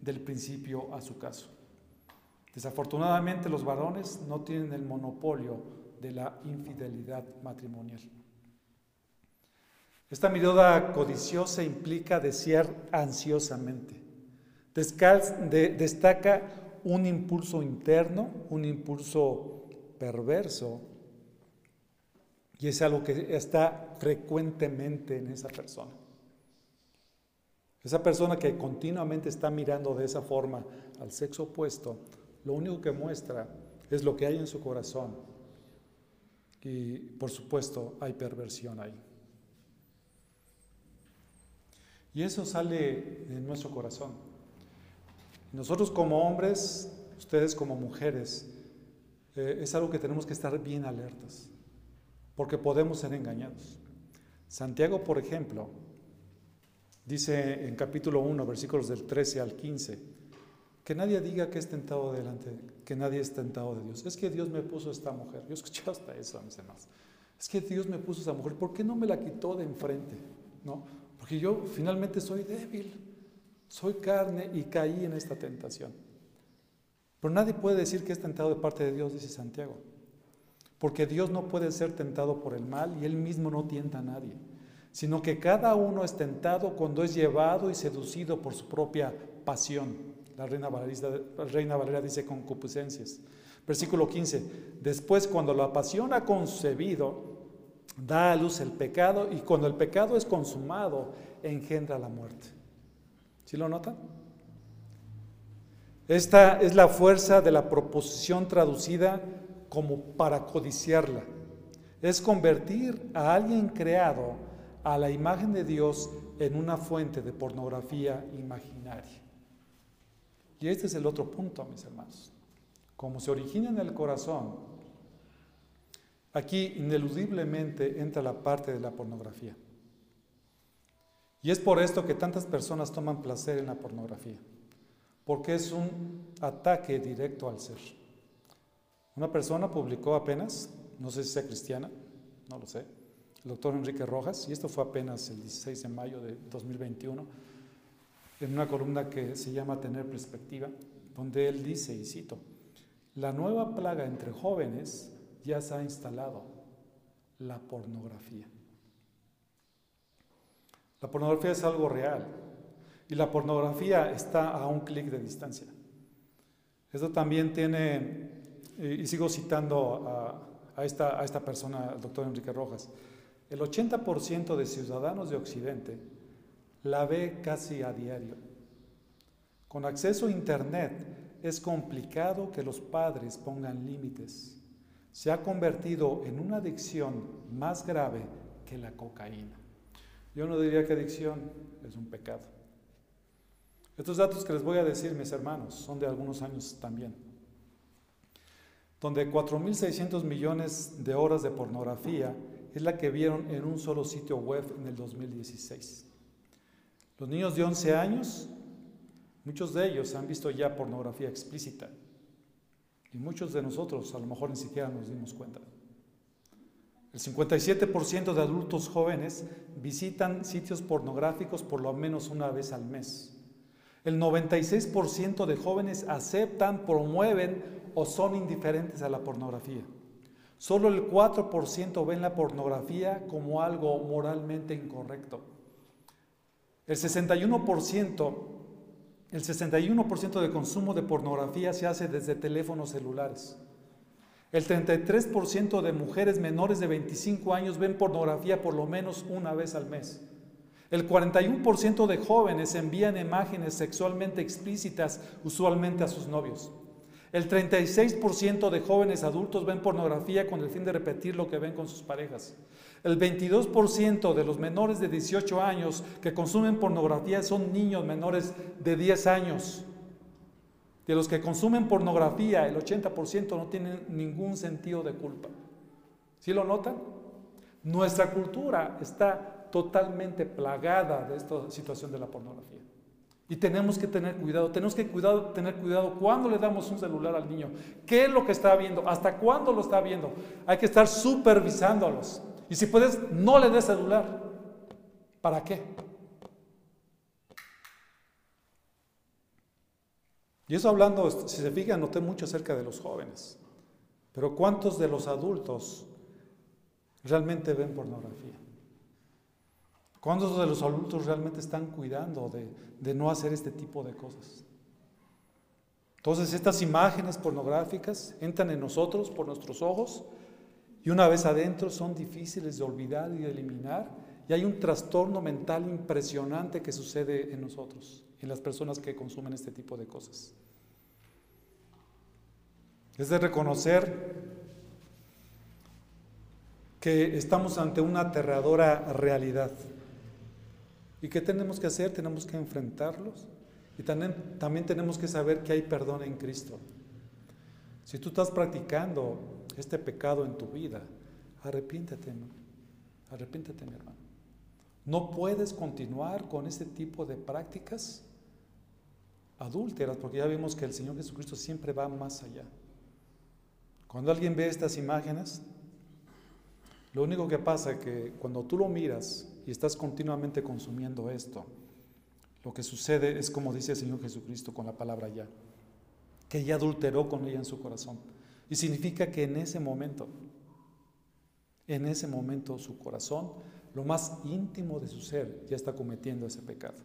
del principio a su caso. Desafortunadamente los varones no tienen el monopolio de la infidelidad matrimonial. Esta mirada codiciosa implica desear ansiosamente. destaca un impulso interno, un impulso perverso y es algo que está frecuentemente en esa persona. Esa persona que continuamente está mirando de esa forma al sexo opuesto, lo único que muestra es lo que hay en su corazón. Y por supuesto hay perversión ahí. Y eso sale de nuestro corazón. Nosotros como hombres, ustedes como mujeres, eh, es algo que tenemos que estar bien alertas porque podemos ser engañados. Santiago, por ejemplo, dice en capítulo 1, versículos del 13 al 15, que nadie diga que es tentado delante, que nadie es tentado de Dios. Es que Dios me puso esta mujer. Yo escuché hasta eso, mis hermanos. Es que Dios me puso esta mujer. ¿Por qué no me la quitó de enfrente? ¿No? Porque yo finalmente soy débil, soy carne y caí en esta tentación. Pero nadie puede decir que es tentado de parte de Dios, dice Santiago. Porque Dios no puede ser tentado por el mal y Él mismo no tienta a nadie, sino que cada uno es tentado cuando es llevado y seducido por su propia pasión. La reina Valera, dice concupiscencias. Versículo 15. Después, cuando la pasión ha concebido, da a luz el pecado y cuando el pecado es consumado, engendra la muerte. ¿Sí lo notan? Esta es la fuerza de la proposición traducida como para codiciarla. Es convertir a alguien creado a la imagen de Dios en una fuente de pornografía imaginaria. Y este es el otro punto, mis hermanos. Como se origina en el corazón, aquí ineludiblemente entra la parte de la pornografía. Y es por esto que tantas personas toman placer en la pornografía, porque es un ataque directo al ser. Una persona publicó apenas, no sé si sea cristiana, no lo sé, el doctor Enrique Rojas, y esto fue apenas el 16 de mayo de 2021, en una columna que se llama Tener Perspectiva, donde él dice, y cito, la nueva plaga entre jóvenes ya se ha instalado, la pornografía. La pornografía es algo real y la pornografía está a un clic de distancia. Esto también tiene y sigo citando a, esta, a esta persona, el doctor Enrique Rojas, el 80% de ciudadanos de Occidente la ve casi a diario. Con acceso a Internet es complicado que los padres pongan límites. Se ha convertido en una adicción más grave que la cocaína. Yo no diría que adicción es un pecado. Estos datos que les voy a decir, mis hermanos, son de algunos años también donde 4.600 millones de horas de pornografía es la que vieron en un solo sitio web en el 2016. Los niños de 11 años, muchos de ellos han visto ya pornografía explícita. Y muchos de nosotros a lo mejor ni siquiera nos dimos cuenta. El 57% de adultos jóvenes visitan sitios pornográficos por lo menos una vez al mes. El 96% de jóvenes aceptan, promueven o son indiferentes a la pornografía. Solo el 4% ven la pornografía como algo moralmente incorrecto. El 61%, el 61% de consumo de pornografía se hace desde teléfonos celulares. El 33% de mujeres menores de 25 años ven pornografía por lo menos una vez al mes. El 41% de jóvenes envían imágenes sexualmente explícitas usualmente a sus novios. El 36% de jóvenes adultos ven pornografía con el fin de repetir lo que ven con sus parejas. El 22% de los menores de 18 años que consumen pornografía son niños menores de 10 años. De los que consumen pornografía, el 80% no tienen ningún sentido de culpa. ¿Sí lo notan? Nuestra cultura está totalmente plagada de esta situación de la pornografía. Y tenemos que tener cuidado, tenemos que cuidado, tener cuidado cuando le damos un celular al niño, qué es lo que está viendo, hasta cuándo lo está viendo. Hay que estar supervisándolos. Y si puedes, no le des celular. ¿Para qué? Y eso hablando, si se fijan, noté mucho acerca de los jóvenes. Pero ¿cuántos de los adultos realmente ven pornografía? ¿Cuántos de los adultos realmente están cuidando de, no hacer este tipo de cosas? Entonces estas imágenes pornográficas entran en nosotros por nuestros ojos y una vez adentro son difíciles de olvidar y de eliminar y hay un trastorno mental impresionante que sucede en nosotros, en las personas que consumen este tipo de cosas. Es de reconocer que estamos ante una aterradora realidad. ¿Y qué tenemos que hacer? Tenemos que enfrentarlos. Y también, también tenemos que saber que hay perdón en Cristo. Si tú estás practicando este pecado en tu vida, arrepiéntete, arrepiéntete, mi hermano. No puedes continuar con este tipo de prácticas adúlteras, porque ya vimos que el Señor Jesucristo siempre va más allá. Cuando alguien ve estas imágenes, lo único que pasa es que cuando tú lo miras y estás continuamente consumiendo esto, lo que sucede es como dice el Señor Jesucristo con la palabra ya, que ya adulteró con ella en su corazón. Y significa que en ese momento, en ese momento su corazón, lo más íntimo de su ser, ya está cometiendo ese pecado.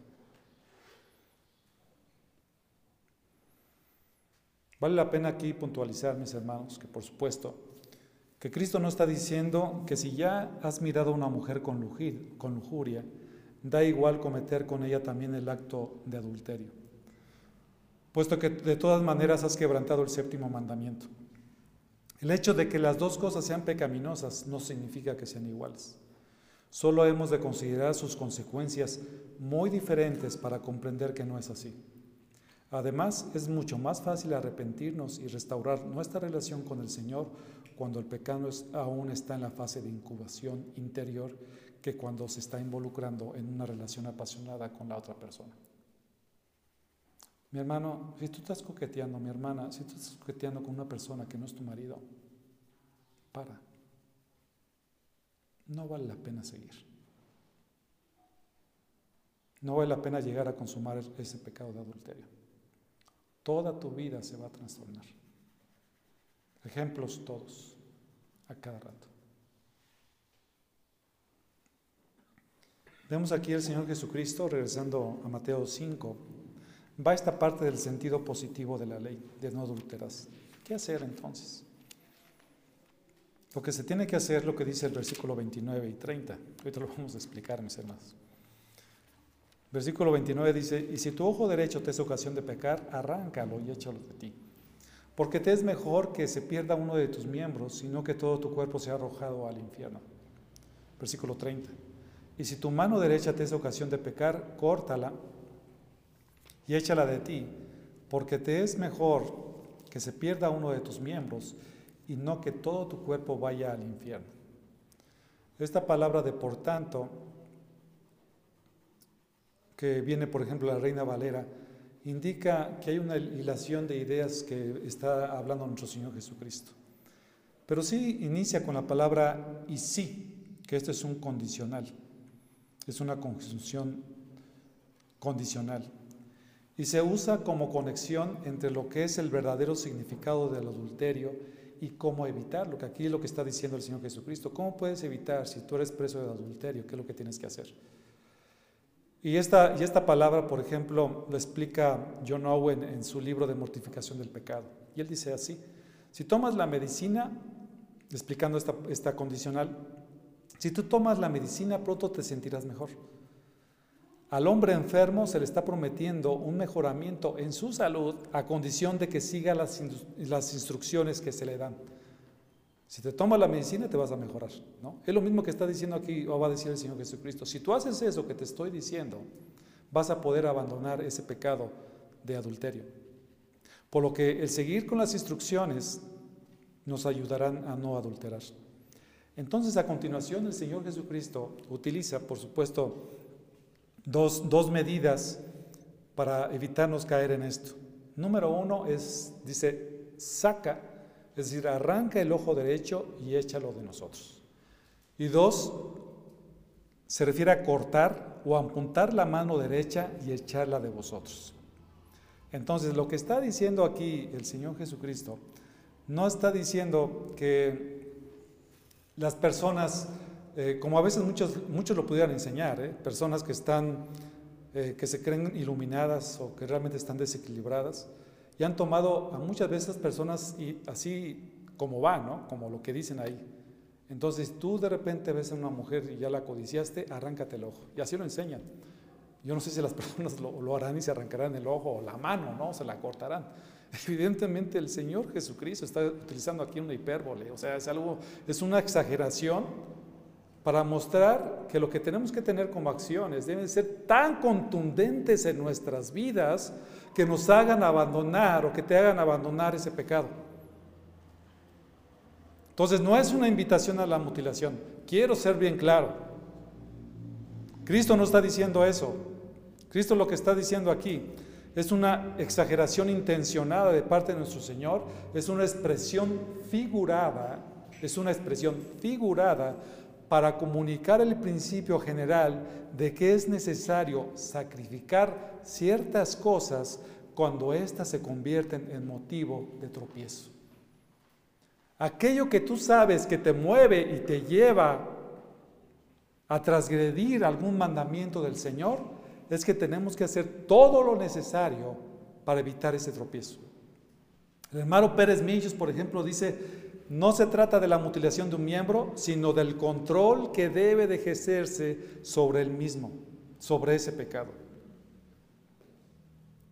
Vale la pena aquí puntualizar, mis hermanos, que por supuesto que Cristo no está diciendo que si ya has mirado a una mujer con, lujuria, da igual cometer con ella también el acto de adulterio, puesto que de todas maneras has quebrantado el séptimo mandamiento. El hecho de que las dos cosas sean pecaminosas no significa que sean iguales. Solo hemos de considerar sus consecuencias muy diferentes para comprender que no es así. Además, es mucho más fácil arrepentirnos y restaurar nuestra relación con el Señor cuando el pecado aún está en la fase de incubación interior que cuando se está involucrando en una relación apasionada con la otra persona. Mi hermano, si tú estás coqueteando, mi hermana, si tú estás coqueteando con una persona que no es tu marido, para. No vale la pena seguir. No vale la pena llegar a consumar ese pecado de adulterio toda tu vida se va a trastornar. Ejemplos todos, a cada rato. Vemos aquí el Señor Jesucristo, regresando a Mateo 5, va esta parte del sentido positivo de la ley, de no adulteras. ¿Qué hacer entonces? Lo que se tiene que hacer lo que dice el versículo 29 y 30. Ahorita lo vamos a explicar, mis hermanos. Versículo 29 dice, y si tu ojo derecho te es ocasión de pecar, arráncalo y échalo de ti. Porque te es mejor que se pierda uno de tus miembros, sino que todo tu cuerpo sea arrojado al infierno. Versículo 30. Y si tu mano derecha te es ocasión de pecar, córtala y échala de ti, porque te es mejor que se pierda uno de tus miembros y no que todo tu cuerpo vaya al infierno. Esta palabra de por tanto que viene, por ejemplo, la Reina Valera, indica que hay una hilación de ideas que está hablando nuestro Señor Jesucristo. Pero sí inicia con la palabra y sí, que esto es un condicional, es una conjunción condicional. Y se usa como conexión entre lo que es el verdadero significado del adulterio y cómo evitarlo, que aquí es lo que está diciendo el Señor Jesucristo. ¿Cómo puedes evitar si tú eres preso del adulterio? ¿Qué es lo que tienes que hacer? Y esta, y esta palabra, por ejemplo, lo explica John Owen en su libro de mortificación del pecado. Y él dice así, si tomas la medicina, explicando esta, esta condicional, si tú tomas la medicina pronto te sentirás mejor. Al hombre enfermo se le está prometiendo un mejoramiento en su salud a condición de que siga las, las instrucciones que se le dan. Si te tomas la medicina te vas a mejorar, ¿no? Es lo mismo que está diciendo aquí o va a decir el Señor Jesucristo. Si tú haces eso que te estoy diciendo, vas a poder abandonar ese pecado de adulterio. Por lo que el seguir con las instrucciones nos ayudarán a no adulterar. Entonces, a continuación, el Señor Jesucristo utiliza, por supuesto, dos, dos medidas para evitarnos caer en esto. Número uno es, dice, saca es decir, arranca el ojo derecho y échalo de nosotros. Y dos, se refiere a cortar o apuntar la mano derecha y echarla de vosotros. Entonces, lo que está diciendo aquí el Señor Jesucristo, no está diciendo que las personas, eh, como a veces muchos, muchos lo pudieran enseñar, eh, personas que están, eh, que se creen iluminadas o que realmente están desequilibradas, y han tomado a muchas veces personas y así como va, ¿no? Como lo que dicen ahí. Entonces tú de repente ves a una mujer y ya la codiciaste, arráncate el ojo. Y así lo enseñan. Yo no sé si las personas lo, harán y se arrancarán el ojo o la mano, ¿no? Se la cortarán. Evidentemente el Señor Jesucristo está utilizando aquí una hipérbole, o sea, es algo, es una exageración para mostrar que lo que tenemos que tener como acciones deben ser tan contundentes en nuestras vidas que nos hagan abandonar o que te hagan abandonar ese pecado. Entonces no es una invitación a la mutilación. Quiero ser bien claro. Cristo no está diciendo eso. Cristo lo que está diciendo aquí es una exageración intencionada de parte de nuestro Señor, es una expresión figurada, es una expresión figurada para comunicar el principio general de que es necesario sacrificar ciertas cosas cuando éstas se convierten en motivo de tropiezo. Aquello que tú sabes que te mueve y te lleva a transgredir algún mandamiento del Señor, es que tenemos que hacer todo lo necesario para evitar ese tropiezo. El hermano Pérez Millos, por ejemplo, dice, no se trata de la mutilación de un miembro, sino del control que debe de ejercerse sobre el mismo, sobre ese pecado.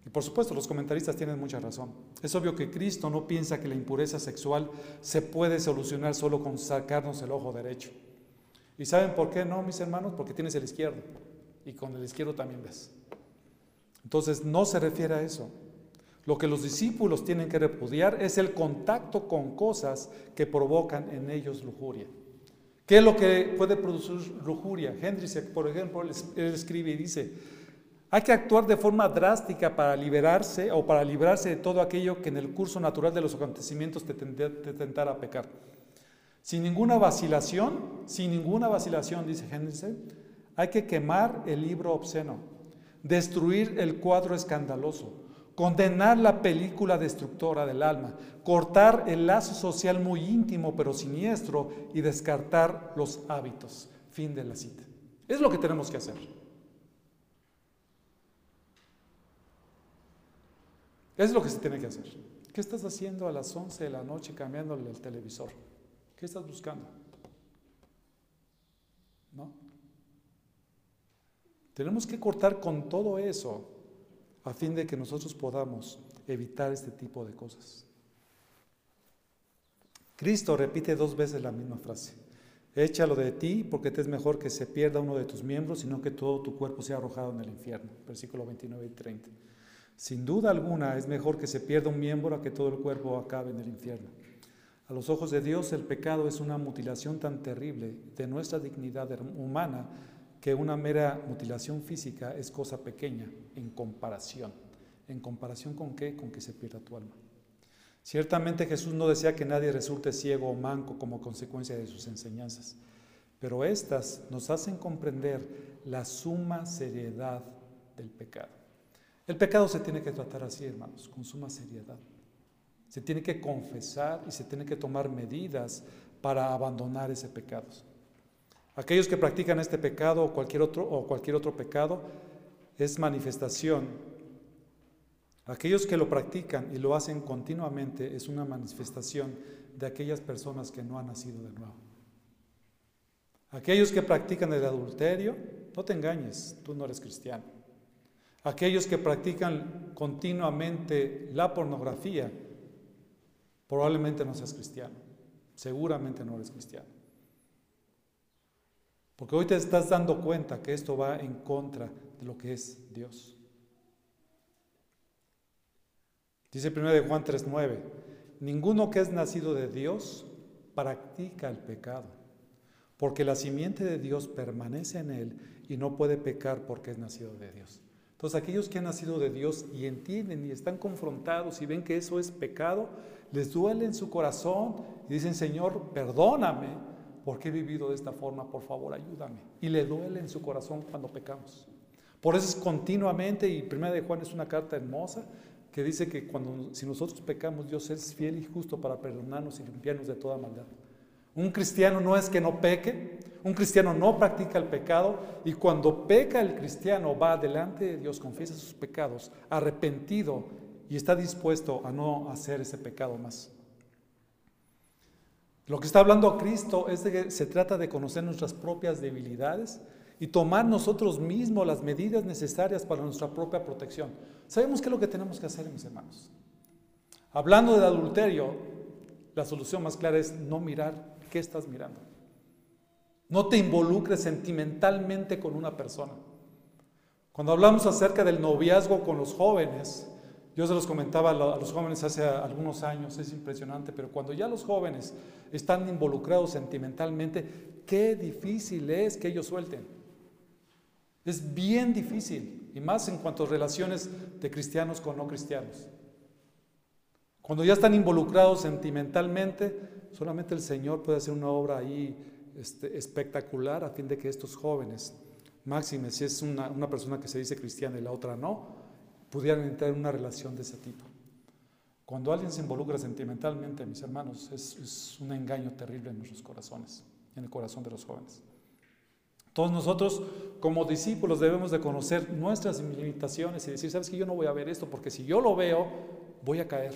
Y por supuesto, los comentaristas tienen mucha razón. Es obvio que Cristo no piensa que la impureza sexual se puede solucionar solo con sacarnos el ojo derecho. ¿Y saben por qué no, mis hermanos? Porque tienes el izquierdo. Y con el izquierdo también ves. Entonces, no se refiere a eso. Lo que los discípulos tienen que repudiar es el contacto con cosas que provocan en ellos lujuria. ¿Qué es lo que puede producir lujuria? Hendricks, por ejemplo, él escribe y dice, hay que actuar de forma drástica para liberarse o para librarse de todo aquello que en el curso natural de los acontecimientos te, te tentara a pecar. Sin ninguna vacilación, sin ninguna vacilación, dice Hendricks, hay que quemar el libro obsceno, destruir el cuadro escandaloso, condenar la película destructora del alma, cortar el lazo social muy íntimo pero siniestro y descartar los hábitos. Fin de la cita. Es lo que tenemos que hacer. Es lo que se tiene que hacer. ¿Qué estás haciendo a las 11 de la noche cambiándole el televisor? ¿Qué estás buscando? ¿No? Tenemos que cortar con todo eso a fin de que nosotros podamos evitar este tipo de cosas. Cristo repite dos veces la misma frase. Échalo de ti porque te es mejor que se pierda uno de tus miembros, sino que todo tu cuerpo sea arrojado en el infierno. Versículo 29 y 30. Sin duda alguna es mejor que se pierda un miembro a que todo el cuerpo acabe en el infierno. A los ojos de Dios el pecado es una mutilación tan terrible de nuestra dignidad humana que una mera mutilación física es cosa pequeña en comparación. ¿En comparación con qué? Con que se pierda tu alma. Ciertamente Jesús no desea que nadie resulte ciego o manco como consecuencia de sus enseñanzas, pero estas nos hacen comprender la suma seriedad del pecado. El pecado se tiene que tratar así, hermanos, con suma seriedad. Se tiene que confesar y se tiene que tomar medidas para abandonar ese pecado. Aquellos que practican este pecado o cualquier otro, o cualquier otro pecado es manifestación. Aquellos que lo practican y lo hacen continuamente es una manifestación de aquellas personas que no han nacido de nuevo. Aquellos que practican el adulterio, no te engañes, tú no eres cristiano. Aquellos que practican continuamente la pornografía, probablemente no seas cristiano. Seguramente no eres cristiano. Porque hoy te estás dando cuenta que esto va en contra de lo que es Dios. Dice 1 de Juan 3:9, ninguno que es nacido de Dios practica el pecado, porque la simiente de Dios permanece en él y no puede pecar porque es nacido de Dios. Entonces aquellos que han nacido de Dios y entienden y están confrontados y ven que eso es pecado, les duele en su corazón y dicen, Señor, perdóname, porque he vivido de esta forma? Por favor, ayúdame. Y le duele en su corazón cuando pecamos. Por eso es continuamente, y Primera de Juan es una carta hermosa, que dice que cuando, si nosotros pecamos, Dios es fiel y justo para perdonarnos y limpiarnos de toda maldad. Un cristiano no es que no peque, un cristiano no practica el pecado y cuando peca el cristiano va delante de Dios, confiesa sus pecados, arrepentido y está dispuesto a no hacer ese pecado más. Lo que está hablando Cristo es de que se trata de conocer nuestras propias debilidades y tomar nosotros mismos las medidas necesarias para nuestra propia protección. Sabemos qué es lo que tenemos que hacer, mis hermanos. Hablando del adulterio, la solución más clara es no mirar qué estás mirando. No te involucres sentimentalmente con una persona. Cuando hablamos acerca del noviazgo con los jóvenes, yo se los comentaba a los jóvenes hace algunos años, es impresionante, pero cuando ya los jóvenes están involucrados sentimentalmente, qué difícil es que ellos suelten. Es bien difícil, y más en cuanto a relaciones de cristianos con no cristianos. Cuando ya están involucrados sentimentalmente, solamente el Señor puede hacer una obra ahí este, espectacular a fin de que estos jóvenes, máxime, si es una, una persona que se dice cristiana y la otra no, pudieran entrar en una relación de ese tipo. Cuando alguien se involucra sentimentalmente, mis hermanos, es, un engaño terrible en nuestros corazones, en el corazón de los jóvenes. Todos nosotros como discípulos debemos de conocer nuestras limitaciones y decir, sabes que yo no voy a ver esto porque si yo lo veo, voy a caer.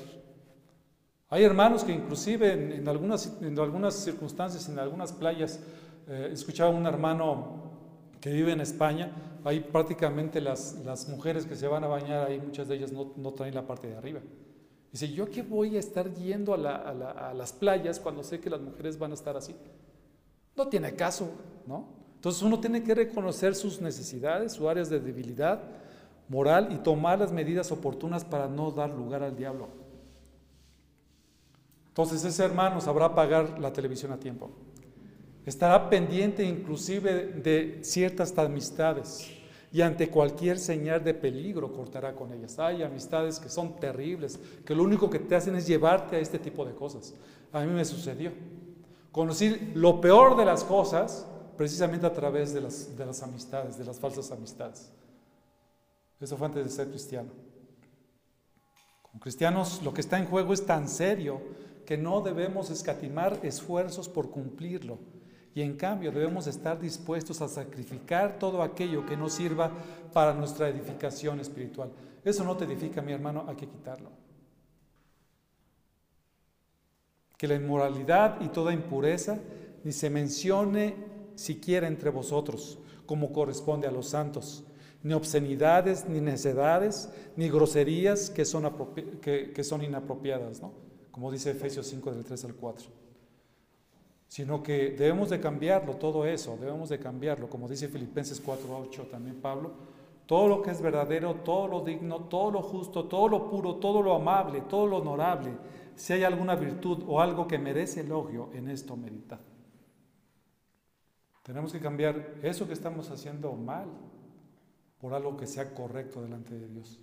Hay hermanos que inclusive en, algunas, en algunas circunstancias, en algunas playas, eh, escuchaba un hermano que vive en España, ahí prácticamente las, las mujeres que se van a bañar ahí, muchas de ellas no, no traen la parte de arriba. Dice, ¿yo qué voy a estar yendo a, la, a, a, las playas cuando sé que las mujeres van a estar así? No tiene caso, ¿no? Entonces uno tiene que reconocer sus necesidades, sus áreas de debilidad moral y tomar las medidas oportunas para no dar lugar al diablo. Entonces ese hermano sabrá pagar la televisión a tiempo. Estará pendiente inclusive de ciertas amistades y ante cualquier señal de peligro cortará con ellas. Hay amistades que son terribles, que lo único que te hacen es llevarte a este tipo de cosas. A mí me sucedió. Conocí lo peor de las cosas precisamente a través de las, de las amistades, de las falsas amistades. Eso fue antes de ser cristiano. Con cristianos lo que está en juego es tan serio que no debemos escatimar esfuerzos por cumplirlo y en cambio debemos estar dispuestos a sacrificar todo aquello que no sirva para nuestra edificación espiritual. Eso no te edifica, mi hermano, hay que quitarlo. Que la inmoralidad y toda impureza ni se mencione siquiera entre vosotros, como corresponde a los santos, ni obscenidades, ni necedades, ni groserías que son, que, son inapropiadas, ¿no? como dice Efesios 5 del 3 al 4 sino que debemos de cambiarlo, todo eso, debemos de cambiarlo, como dice Filipenses 4.8 también Pablo, todo lo que es verdadero, todo lo digno, todo lo justo, todo lo puro, todo lo amable, todo lo honorable, si hay alguna virtud o algo que merece elogio, en esto meditad. Tenemos que cambiar eso que estamos haciendo mal por algo que sea correcto delante de Dios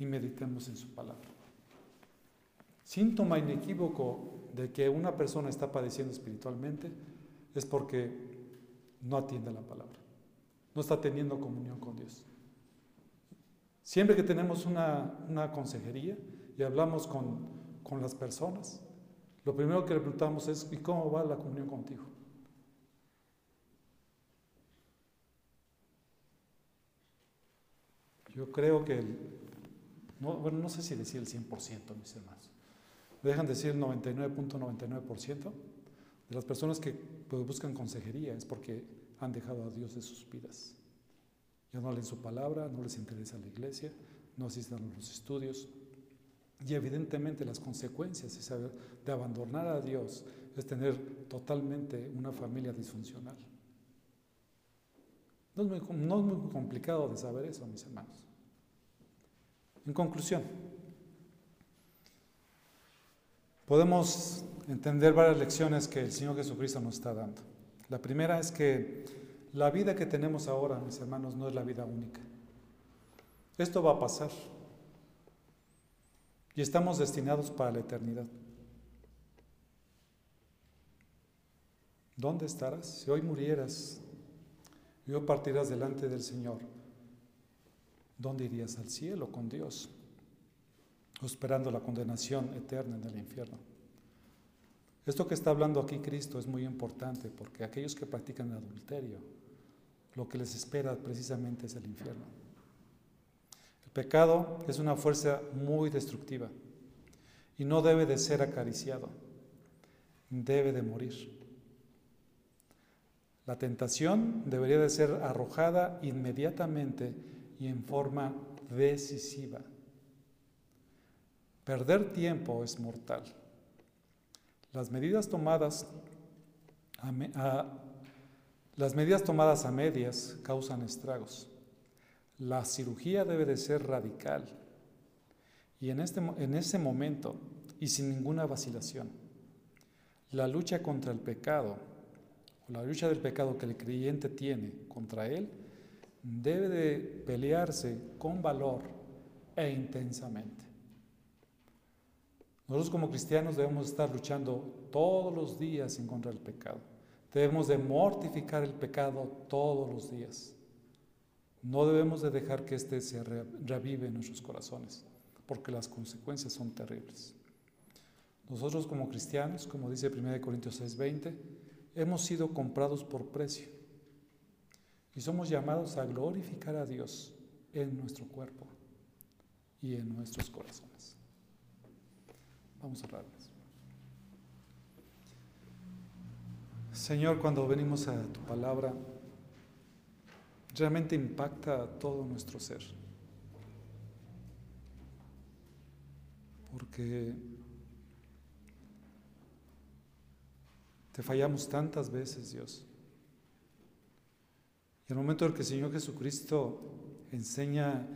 y meditemos en su palabra. Síntoma inequívoco de que una persona está padeciendo espiritualmente es porque no atiende la palabra, no está teniendo comunión con Dios. Siempre que tenemos una, consejería y hablamos con, con las personas, lo primero que le preguntamos es, ¿y cómo va la comunión contigo? Yo creo que, no, bueno, no sé si decir el 100%, mis hermanos. Me dejan decir el 99.99% de las personas que pues, buscan consejería es porque han dejado a Dios de sus vidas. Ya no leen su palabra, no les interesa la iglesia, no asisten a los estudios. Y evidentemente las consecuencias de abandonar a Dios es tener totalmente una familia disfuncional. No es, muy, complicado de saber eso, mis hermanos. En conclusión, podemos entender varias lecciones que el Señor Jesucristo nos está dando. La primera es que la vida que tenemos ahora, mis hermanos, no es la vida única. Esto va a pasar. Y estamos destinados para la eternidad. ¿Dónde estarás? Si hoy murieras y hoy partirás delante del Señor, ¿dónde irías? Al cielo con Dios, esperando la condenación eterna en el infierno. Esto que está hablando aquí Cristo es muy importante porque aquellos que practican el adulterio, lo que les espera precisamente es el infierno. El pecado es una fuerza muy destructiva y no debe de ser acariciado, debe de morir. La tentación debería de ser arrojada inmediatamente y en forma decisiva. Perder tiempo es mortal. Las medidas tomadas a, las medidas tomadas a medias causan estragos. La cirugía debe de ser radical y en, este, en ese momento y sin ninguna vacilación. La lucha contra el pecado o la lucha del pecado que el creyente tiene contra él debe de pelearse con valor e intensamente. Nosotros como cristianos debemos estar luchando todos los días en contra del pecado. Debemos de mortificar el pecado todos los días. No debemos de dejar que éste se revive en nuestros corazones, porque las consecuencias son terribles. Nosotros como cristianos, como dice 1 Corintios 6:20, hemos sido comprados por precio y somos llamados a glorificar a Dios en nuestro cuerpo y en nuestros corazones. Vamos a orar. Señor, cuando venimos a tu palabra, realmente impacta todo nuestro ser. Porque te fallamos tantas veces, Dios. Y el momento en que el Señor Jesucristo enseña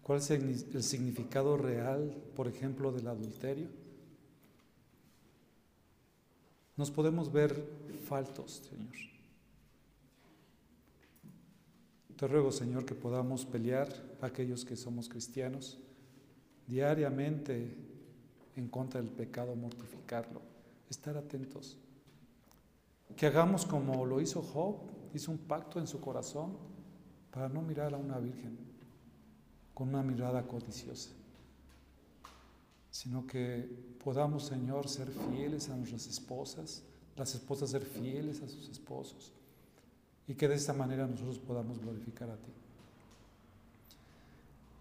cuál es el significado real, por ejemplo, del adulterio, nos podemos ver faltos, Señor. Te ruego, Señor, que podamos pelear aquellos que somos cristianos diariamente en contra del pecado, mortificarlo, estar atentos. Que hagamos como lo hizo Job, hizo un pacto en su corazón para no mirar a una virgen con una mirada codiciosa, sino que podamos, Señor, ser fieles a nuestras esposas, las esposas ser fieles a sus esposos, y que de esta manera nosotros podamos glorificar a ti.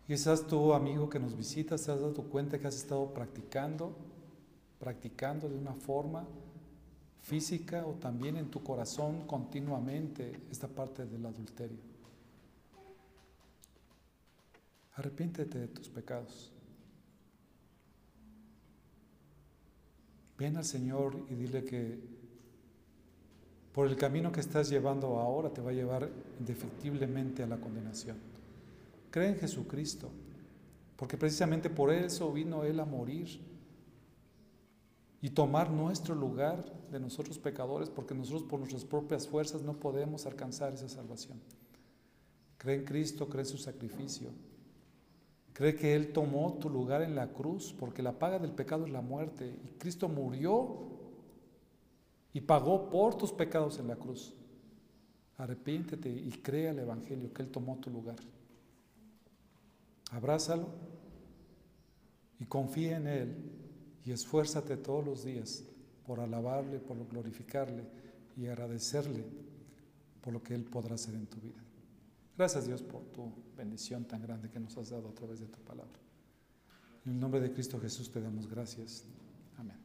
Quizás tú, amigo que nos visitas, te has dado cuenta que has estado practicando, practicando de una forma física o también en tu corazón continuamente esta parte del adulterio. Arrepiéntete de tus pecados. Ven al Señor y dile que por el camino que estás llevando ahora te va a llevar indefectiblemente a la condenación. Cree en Jesucristo, porque precisamente por eso vino Él a morir y tomar nuestro lugar de nosotros pecadores, porque nosotros por nuestras propias fuerzas no podemos alcanzar esa salvación. Cree en Cristo, cree en su sacrificio. Cree que Él tomó tu lugar en la cruz, porque la paga del pecado es la muerte. Y Cristo murió y pagó por tus pecados en la cruz. Arrepiéntete y crea el Evangelio, que Él tomó tu lugar. Abrázalo y confía en Él y esfuérzate todos los días por alabarle, por glorificarle y agradecerle por lo que Él podrá hacer en tu vida. Gracias Dios por tu bendición tan grande que nos has dado a través de tu palabra. En el nombre de Cristo Jesús te damos gracias. Amén.